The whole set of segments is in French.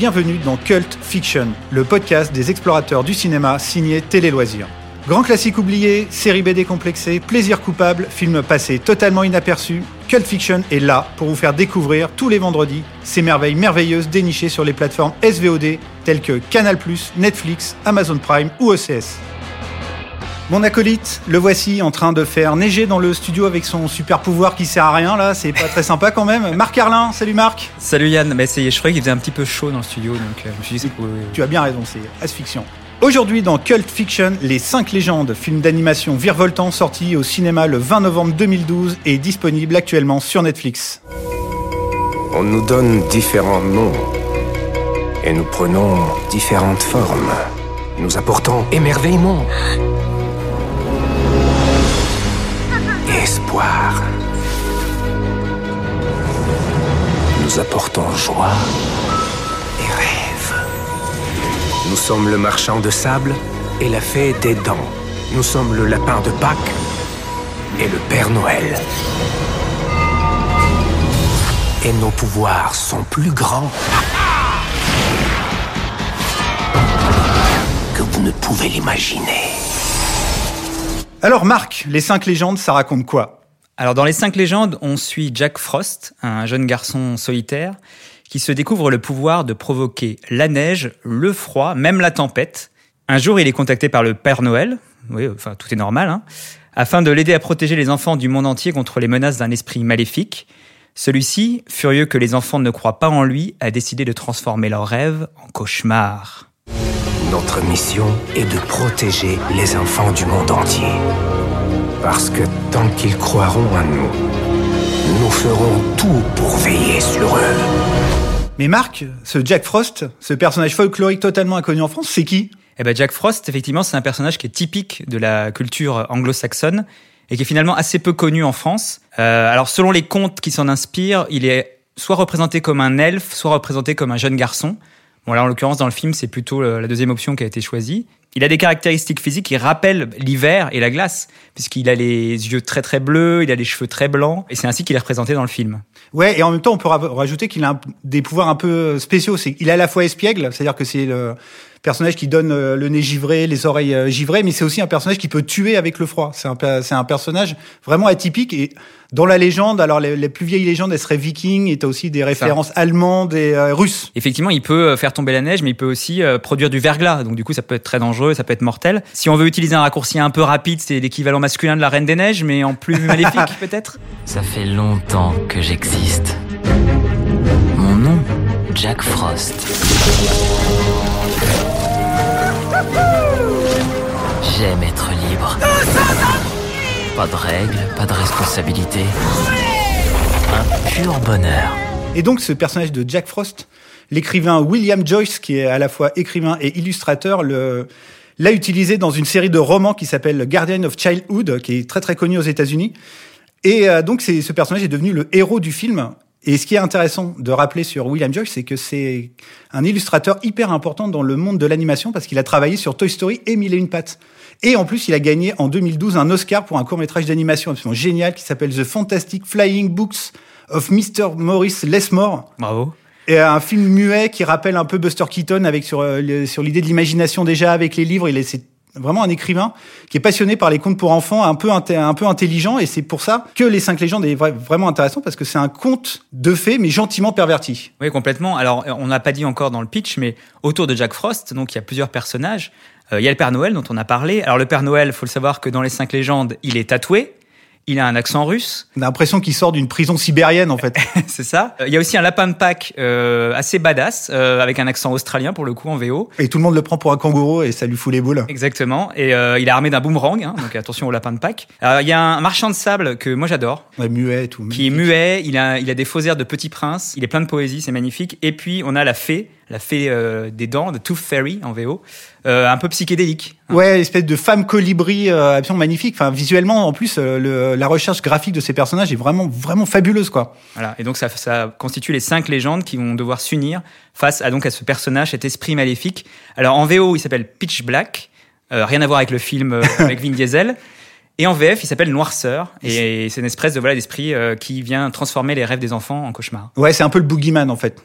bienvenue dans Cult Fiction, le podcast des explorateurs du cinéma signé Télé Loisirs. Grand classique oublié, série B décomplexée, plaisir coupable, film passé totalement inaperçu, Cult Fiction est là pour vous faire découvrir tous les vendredis ces merveilles merveilleuses dénichées sur les plateformes SVOD telles que Canal+, Netflix, Amazon Prime ou OCS. Mon acolyte, le voici en train de faire neiger dans le studio avec son super pouvoir qui sert à rien là, c'est pas très sympa quand même. Marc Carlin, salut Marc. Salut Yann, mais je croyais qu'il faisait un petit peu chaud dans le studio donc euh, je me suis dit Tu as bien raison, c'est asphyxiant. Aujourd'hui dans Cult Fiction, les 5 légendes, film d'animation virevoltant sorti au cinéma le 20 novembre 2012 et disponible actuellement sur Netflix. On nous donne différents noms et nous prenons différentes formes. Nous apportons émerveillement Nous apportons joie et rêve. Nous sommes le marchand de sable et la fée des dents. Nous sommes le lapin de Pâques et le Père Noël. Et nos pouvoirs sont plus grands que vous ne pouvez l'imaginer. Alors Marc, les cinq légendes, ça raconte quoi? Alors dans les cinq légendes, on suit Jack Frost, un jeune garçon solitaire, qui se découvre le pouvoir de provoquer la neige, le froid, même la tempête. Un jour, il est contacté par le Père Noël, oui, enfin tout est normal, hein, afin de l'aider à protéger les enfants du monde entier contre les menaces d'un esprit maléfique. Celui-ci, furieux que les enfants ne croient pas en lui, a décidé de transformer leurs rêves en cauchemars. Notre mission est de protéger les enfants du monde entier. Parce que tant qu'ils croiront à nous, nous ferons tout pour veiller sur eux. Mais Marc, ce Jack Frost, ce personnage folklorique totalement inconnu en France, c'est qui? Eh ben Jack Frost, effectivement, c'est un personnage qui est typique de la culture anglo-saxonne et qui est finalement assez peu connu en France. Euh, alors selon les contes qui s'en inspirent, il est soit représenté comme un elfe, soit représenté comme un jeune garçon. Bon, là, en l'occurrence, dans le film, c'est plutôt la deuxième option qui a été choisie. Il a des caractéristiques physiques qui rappellent l'hiver et la glace, puisqu'il a les yeux très très bleus, il a les cheveux très blancs, et c'est ainsi qu'il est représenté dans le film. Ouais, et en même temps, on peut rajouter qu'il a des pouvoirs un peu spéciaux. Il a à la fois espiègle, c'est-à-dire que c'est le personnage qui donne euh, le nez givré, les oreilles euh, givrées, mais c'est aussi un personnage qui peut tuer avec le froid. C'est un, c'est un personnage vraiment atypique et dans la légende, alors les, plus vieilles légendes, elles seraient vikings, et t'as aussi des références allemandes et euh, russes. Effectivement, il peut faire tomber la neige, mais il peut aussi produire du verglas. Donc du coup, ça peut être très dangereux, ça peut être mortel. Si on veut utiliser un raccourci un peu rapide, c'est l'équivalent masculin de la Reine des Neiges, mais en plus maléfique peut-être. Ça fait longtemps que j'existe. Mon nom, Jack Frost. Pas de règles, pas de responsabilité. Un pur bonheur. Et donc ce personnage de Jack Frost, l'écrivain William Joyce, qui est à la fois écrivain et illustrateur, l'a utilisé dans une série de romans qui s'appelle Guardian of Childhood, qui est très très connu aux États-Unis. Et euh, donc ce personnage est devenu le héros du film. Et ce qui est intéressant de rappeler sur William Joyce, c'est que c'est un illustrateur hyper important dans le monde de l'animation parce qu'il a travaillé sur Toy Story et Mille et une pattes. Et en plus, il a gagné en 2012 un Oscar pour un court-métrage d'animation absolument génial qui s'appelle The Fantastic Flying Books of Mr. Maurice Lesmore. Bravo. Et un film muet qui rappelle un peu Buster Keaton avec sur, euh, sur l'idée de l'imagination déjà avec les livres. Il est, vraiment un écrivain qui est passionné par les contes pour enfants, un peu un peu intelligent, et c'est pour ça que les cinq légendes est vraiment intéressant parce que c'est un conte de fées mais gentiment perverti. Oui, complètement. Alors, on n'a pas dit encore dans le pitch, mais autour de Jack Frost, donc il y a plusieurs personnages. Euh, il y a le Père Noël dont on a parlé. Alors le Père Noël, faut le savoir que dans les cinq légendes, il est tatoué. Il a un accent russe. On a l'impression qu'il sort d'une prison sibérienne en fait. c'est ça. Il y a aussi un lapin de Pâques euh, assez badass euh, avec un accent australien pour le coup en VO. Et tout le monde le prend pour un kangourou et ça lui fout les boules. Exactement. Et euh, il est armé d'un boomerang, hein, donc attention au lapin de Pâques. Alors, il y a un marchand de sable que moi j'adore. Ouais, muet et tout. Qui est muet. Il a, il a des faux airs de Petit Prince. Il est plein de poésie, c'est magnifique. Et puis on a la fée la fée euh, des dents, de Tooth Fairy en VO, euh, un peu psychédélique. Hein. Ouais, espèce de femme colibri euh, absolument magnifique. Enfin, visuellement, en plus, la recherche graphique de ces personnages est vraiment, vraiment fabuleuse, quoi. Voilà. Et donc, ça, ça constitue les cinq légendes qui vont devoir s'unir face à donc à ce personnage, cet esprit maléfique. Alors, en VO, il s'appelle Pitch Black. rien à voir avec le film avec Vin Diesel. Et en VF, il s'appelle Noirceur. Et c'est une espèce de voilà d'esprit euh, qui vient transformer les rêves des enfants en cauchemar. Ouais, c'est un peu le boogeyman en fait,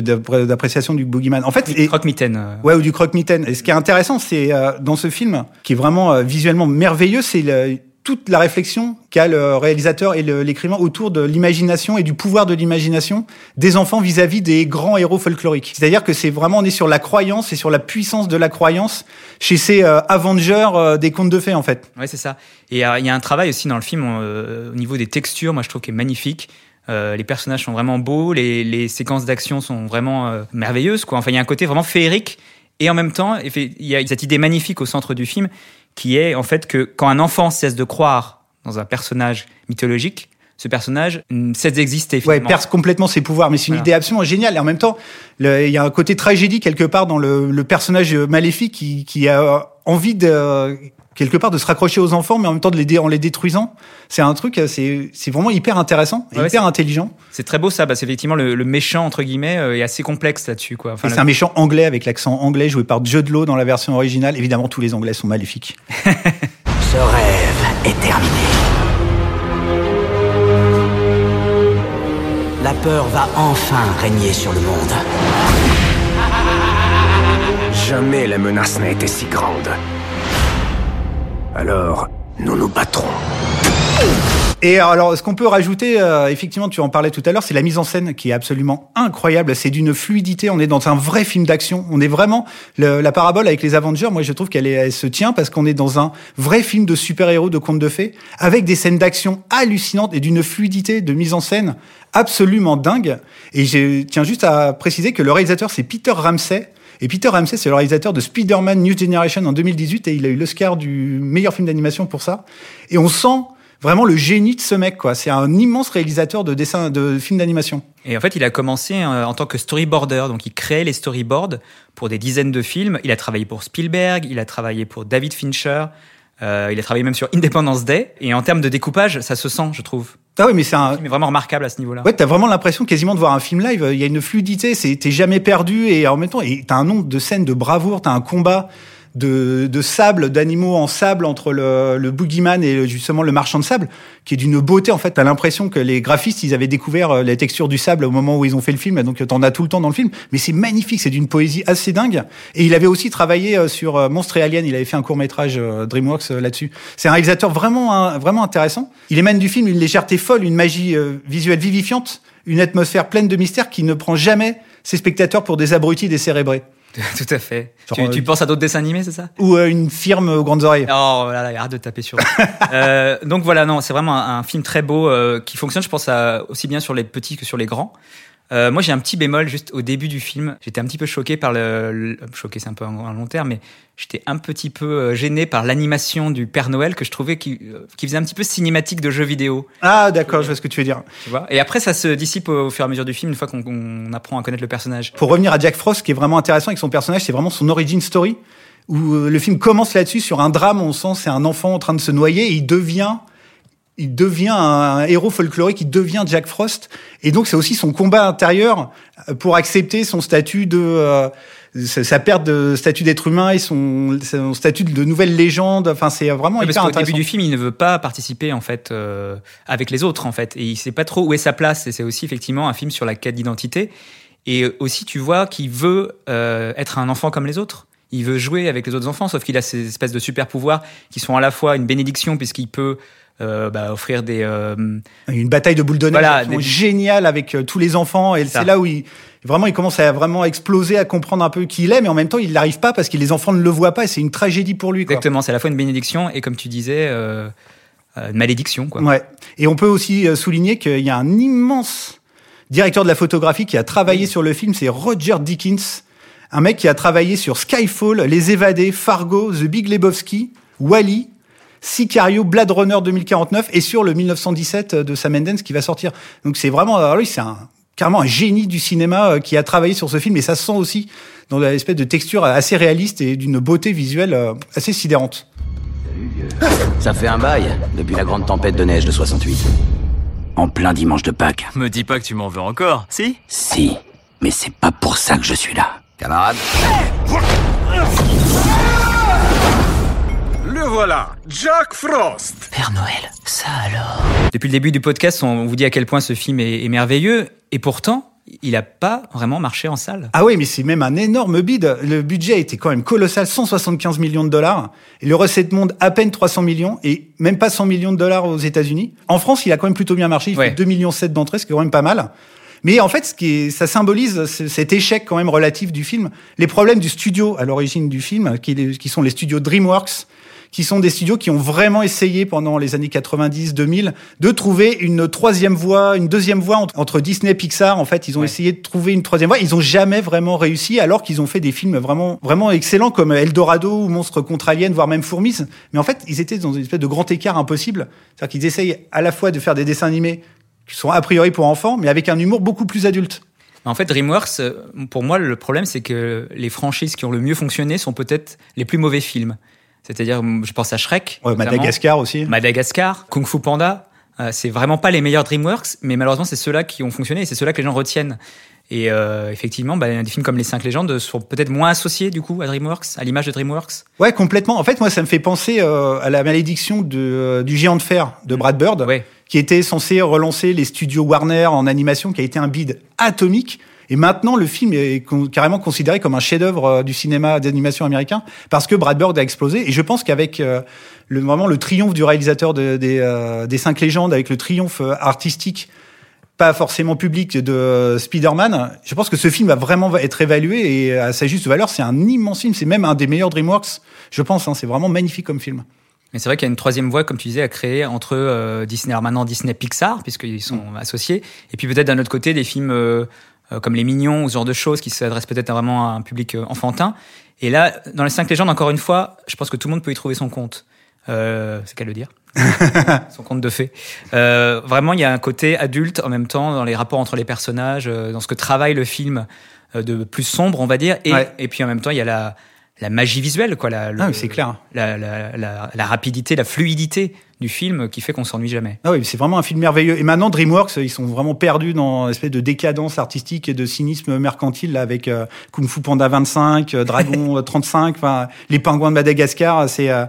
d'appréciation du boogeyman. En fait, et- Croque-mitaine. euh. Ouais, ou du croque-mitaine. Et ce qui est intéressant, c'est euh, dans ce film, qui est vraiment visuellement merveilleux, c'est le- toute la réflexion qu'a le réalisateur et l'écrivain autour de l'imagination et du pouvoir de l'imagination des enfants vis-à-vis des grands héros folkloriques. C'est-à-dire que c'est vraiment, on est sur la croyance et sur la puissance de la croyance chez ces euh, Avengers euh, des contes de fées, en fait. Ouais, c'est ça. Et euh, il y a un travail aussi dans le film au niveau des textures, moi je trouve qu'il est magnifique. Euh, les personnages sont vraiment beaux, les, les séquences d'action sont vraiment merveilleuses. Quoi. Enfin, il y a un côté vraiment féerique. Et en même temps, il y a cette idée magnifique au centre du film qui est en fait que quand un enfant cesse de croire dans un personnage mythologique, ce personnage cesse d'exister. Ouais, perd complètement ses pouvoirs, mais c'est une Voilà. idée absolument géniale. Et en même temps, il y a un côté tragédie quelque part dans le, le personnage maléfique qui, qui a envie de quelque part de se raccrocher aux enfants, mais en même temps de les dé- en les détruisant. C'est un truc, c'est c'est vraiment hyper intéressant, et Ouais, hyper intelligent. C'est très beau ça, parce qu'effectivement le, le méchant entre guillemets euh, est assez complexe là-dessus. Quoi. Enfin, c'est un méchant anglais avec l'accent anglais joué par Jude Law dans la version originale. Évidemment, tous les Anglais sont maléfiques. Ce rêve est terminé. La peur va enfin régner sur le monde. Jamais la menace n'a été si grande. Alors, nous nous battrons. Et alors, ce qu'on peut rajouter, euh, effectivement, tu en parlais tout à l'heure, c'est la mise en scène qui est absolument incroyable. C'est d'une fluidité. On est dans un vrai film d'action. On est vraiment la parabole avec les Avengers. Moi, je trouve qu'elle elle se tient parce qu'on est dans un vrai film de super-héros, de contes de fées, avec des scènes d'action hallucinantes et d'une fluidité de mise en scène absolument dingue. Et je tiens juste à préciser que le réalisateur, c'est Peter Ramsey. Et Peter Ramsey, c'est le réalisateur de Spider-Man New Generation en 2018 et il a eu l'Oscar du meilleur film d'animation pour ça. Et on sent vraiment le génie de ce mec, quoi. C'est un immense réalisateur de dessins, de films d'animation. Et en fait, il a commencé euh, en tant que storyboarder, donc il créait les storyboards pour des dizaines de films. Il a travaillé pour Spielberg, il a travaillé pour David Fincher, euh, il a travaillé même sur Independence Day. Et en termes de découpage, ça se sent, je trouve. Ah oui, mais c'est un, est vraiment remarquable à ce niveau-là. Ouais, t'as vraiment l'impression quasiment de voir un film live. Il y a une fluidité, c'est t'es jamais perdu et en même temps, et t'as un nombre de scènes de bravoure, t'as un combat de, de sable, d'animaux en sable entre le, le boogeyman et justement le marchand de sable, qui est d'une beauté. En fait, t'as l'impression que les graphistes, ils avaient découvert euh, la texture du sable au moment où ils ont fait le film, donc t'en as tout le temps dans le film. Mais c'est magnifique, c'est d'une poésie assez dingue. Et il avait aussi travaillé euh, sur euh, Monstre et Alien. Il avait fait un court métrage DreamWorks là-dessus. C'est un réalisateur vraiment, vraiment intéressant. Il émane du film une légèreté folle, une magie visuelle vivifiante, une atmosphère pleine de mystère qui ne prend jamais ses spectateurs pour des abrutis décérébrés. Tout à fait. Genre, tu, euh, penses à d'autres dessins animés, c'est ça? Ou euh, une firme aux grandes oreilles. Oh là là, arrête de taper sur. euh, donc voilà, non, c'est vraiment un, un film très beau euh, qui fonctionne, je pense, à- aussi bien sur les petits que sur les grands. Euh, moi, j'ai un petit bémol juste au début du film. J'étais un petit peu choqué par le, le- choqué, c'est un peu un, long terme, mais j'étais un petit peu euh, gêné par l'animation du Père Noël que je trouvais qui, euh, qui faisait un petit peu cinématique de jeux vidéo. Ah, d'accord, je vois ce que tu veux dire. Tu vois? Et après, ça se dissipe au, au fur et à mesure du film une fois qu'on qu'on apprend à connaître le personnage. Pour revenir à Jack Frost, ce qui est vraiment intéressant avec son personnage, c'est vraiment son origin story, où euh, le film commence là-dessus sur un drame. On sent c'est un enfant en train de se noyer et il devient, il devient un héros folklorique, il devient Jack Frost. Et donc c'est aussi son combat intérieur euh, pour accepter son statut de euh, sa perte de statut d'être humain et son, son statut de nouvelle légende. Enfin, c'est vraiment Oui, parce hyper qu'au intéressant. début du film, il ne veut pas participer en fait euh, avec les autres en fait, et il sait pas trop où est sa place. Et c'est aussi effectivement un film sur la quête d'identité. Et aussi, tu vois qu'il veut euh, être un enfant comme les autres. Il veut jouer avec les autres enfants, sauf qu'il a ces espèces de super pouvoirs qui sont à la fois une bénédiction puisqu'il peut euh, bah, offrir des euh, Une bataille de boules de neige Voilà, absolument des- géniale avec euh, tous les enfants et c'est là où il vraiment il commence à vraiment exploser, à comprendre un peu qui il est, mais en même temps il n'arrive pas parce que les enfants ne le voient pas et c'est une tragédie pour lui. Exactement. C'est à la fois une bénédiction et comme tu disais, euh, une malédiction quoi. Ouais. Et on peut aussi souligner qu'il y a un immense directeur de la photographie qui a travaillé sur le film, c'est Roger Dickens, un mec qui a travaillé sur Skyfall, Les Évadés, Fargo, The Big Lebowski, Wally. Sicario, Blade Runner 2049 et sur le 1917 de Sam Mendes qui va sortir. Donc c'est vraiment, alors lui c'est un carrément un génie du cinéma euh, qui a travaillé sur ce film et ça se sent aussi dans l'espèce de texture assez réaliste et d'une beauté visuelle euh, assez sidérante. Ça fait un bail depuis la grande tempête de neige de 68. En plein dimanche de Pâques. Me dis pas que tu m'en veux encore, si? Si, mais c'est pas pour ça que je suis là. Camarade voilà, Jack Frost Père Noël, ça alors Depuis le début du podcast, on vous dit à quel point ce film est, est merveilleux, et pourtant, il n'a pas vraiment marché en salle. Ah oui, mais c'est même un énorme bid. Le budget était quand même colossal, 175 millions de dollars. Et le recette monde, à peine 300 millions, et même pas 100 millions de dollars aux États-Unis. En France, il a quand même plutôt bien marché. Il Ouais. fait 2 millions 7 d'entrées, ce qui est quand même pas mal. Mais en fait, ce qui est, ça symbolise ce- cet échec quand même relatif du film. Les problèmes du studio à l'origine du film, qui sont les studios DreamWorks, qui sont des studios qui ont vraiment essayé pendant les années 90-2000 de trouver une troisième voie, une deuxième voie entre, entre Disney et Pixar. En fait, ils ont Ouais. essayé de trouver une troisième voie. Ils ont jamais vraiment réussi, alors qu'ils ont fait des films vraiment, vraiment excellents comme Eldorado ou Monstre contre Alien, voire même Fourmis. Mais en fait, ils étaient dans une espèce de grand écart impossible. C'est-à-dire qu'ils essayent à la fois de faire des dessins animés qui sont a priori pour enfants, mais avec un humour beaucoup plus adulte. En fait, DreamWorks, euh, pour moi, le problème, c'est que les franchises qui ont le mieux fonctionné sont peut-être les plus mauvais films. C'est-à-dire, je pense à Shrek, Ouais, Madagascar aussi. Madagascar, Kung Fu Panda. Euh, c'est vraiment pas les meilleurs DreamWorks, mais malheureusement, c'est ceux-là qui ont fonctionné et c'est ceux-là que les gens retiennent. Et euh, effectivement, bah, des films comme Les Cinq Légendes sont peut-être moins associés du coup à DreamWorks, à l'image de DreamWorks. Ouais, complètement. En fait, moi, ça me fait penser euh, à la malédiction de, euh, du géant de fer de Brad Bird, Ouais. qui était censé relancer les studios Warner en animation, qui a été un bid atomique. Et maintenant, le film est carrément considéré comme un chef-d'œuvre euh, du cinéma d'animation américain parce que Brad Bird a explosé. Et je pense qu'avec euh, le, vraiment le triomphe du réalisateur de- des, euh, des cinq légendes, avec le triomphe euh, artistique, pas forcément public de Spider-Man, je pense que ce film va vraiment être évalué et à sa juste valeur. C'est un immense film. C'est même un des meilleurs DreamWorks, je pense. hein. C'est vraiment magnifique comme film. Mais c'est vrai qu'il y a une troisième voie, comme tu disais, à créer entre euh, Disney, maintenant Disney Pixar, puisqu'ils sont associés, et puis peut-être d'un autre côté des films euh, comme Les Mignons ou ce genre de choses qui s'adressent peut-être vraiment à un public euh, enfantin. Et là, dans les cinq légendes, encore une fois, je pense que tout le monde peut y trouver son compte. Euh, c'est qu'à le dire. son compte de fait. Euh, vraiment, il y a un côté adulte en même temps dans les rapports entre les personnages, euh, dans ce que travaille le film euh, de plus sombre, on va dire. Et, Ouais. et puis en même temps, il y a la, la magie visuelle, quoi. La, Ah c'est clair. la, la, la, la rapidité, la fluidité du film qui fait qu'on s'ennuie jamais. Ah oui, c'est vraiment un film merveilleux. Et maintenant, DreamWorks, ils sont vraiment perdus dans une espèce de décadence artistique et de cynisme mercantile là, avec euh, Kung Fu Panda 25, euh, Dragon euh, 35, enfin les pingouins de Madagascar. C'est euh,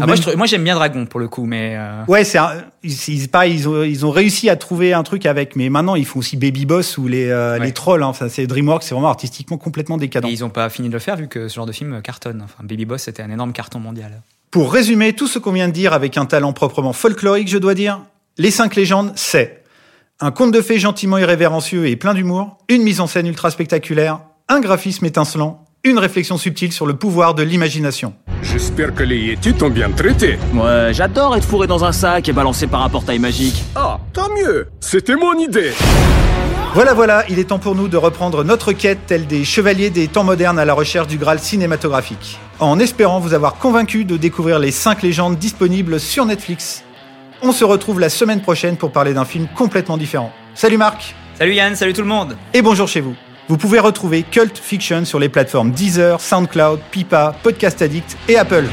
Ah, moi, même- j'aime bien Dragon pour le coup, mais euh, Ouais, c'est un- ils, ils- pareil, ils ont, ils ont réussi à trouver un truc avec, mais maintenant ils font aussi Baby Boss ou les, euh, Ouais. les trolls. Hein, ça, c'est DreamWorks, c'est vraiment artistiquement complètement décadent. et ils ont pas fini de le faire vu que ce genre de film cartonne. Enfin, Baby Boss, c'était un énorme carton mondial. Pour résumer tout ce qu'on vient de dire avec un talent proprement folklorique, je dois dire, Les Cinq Légendes, c'est un conte de fées gentiment irrévérencieux et plein d'humour, une mise en scène ultra spectaculaire, un graphisme étincelant, une réflexion subtile sur le pouvoir de l'imagination. J'espère que les Yetis t'ont bien traité. Ouais, j'adore être fourré dans un sac et balancé par un portail magique. Ah, tant mieux C'était mon idée Voilà, voilà, il est temps pour nous de reprendre notre quête telle des chevaliers des temps modernes à la recherche du Graal cinématographique. En espérant vous avoir convaincu de découvrir les 5 légendes disponibles sur Netflix. On se retrouve la semaine prochaine pour parler d'un film complètement différent. Salut Marc Salut Yann, salut tout le monde et bonjour chez vous. Vous pouvez retrouver Cult Fiction sur les plateformes Deezer, SoundCloud, Pipa, Podcast Addict et Apple.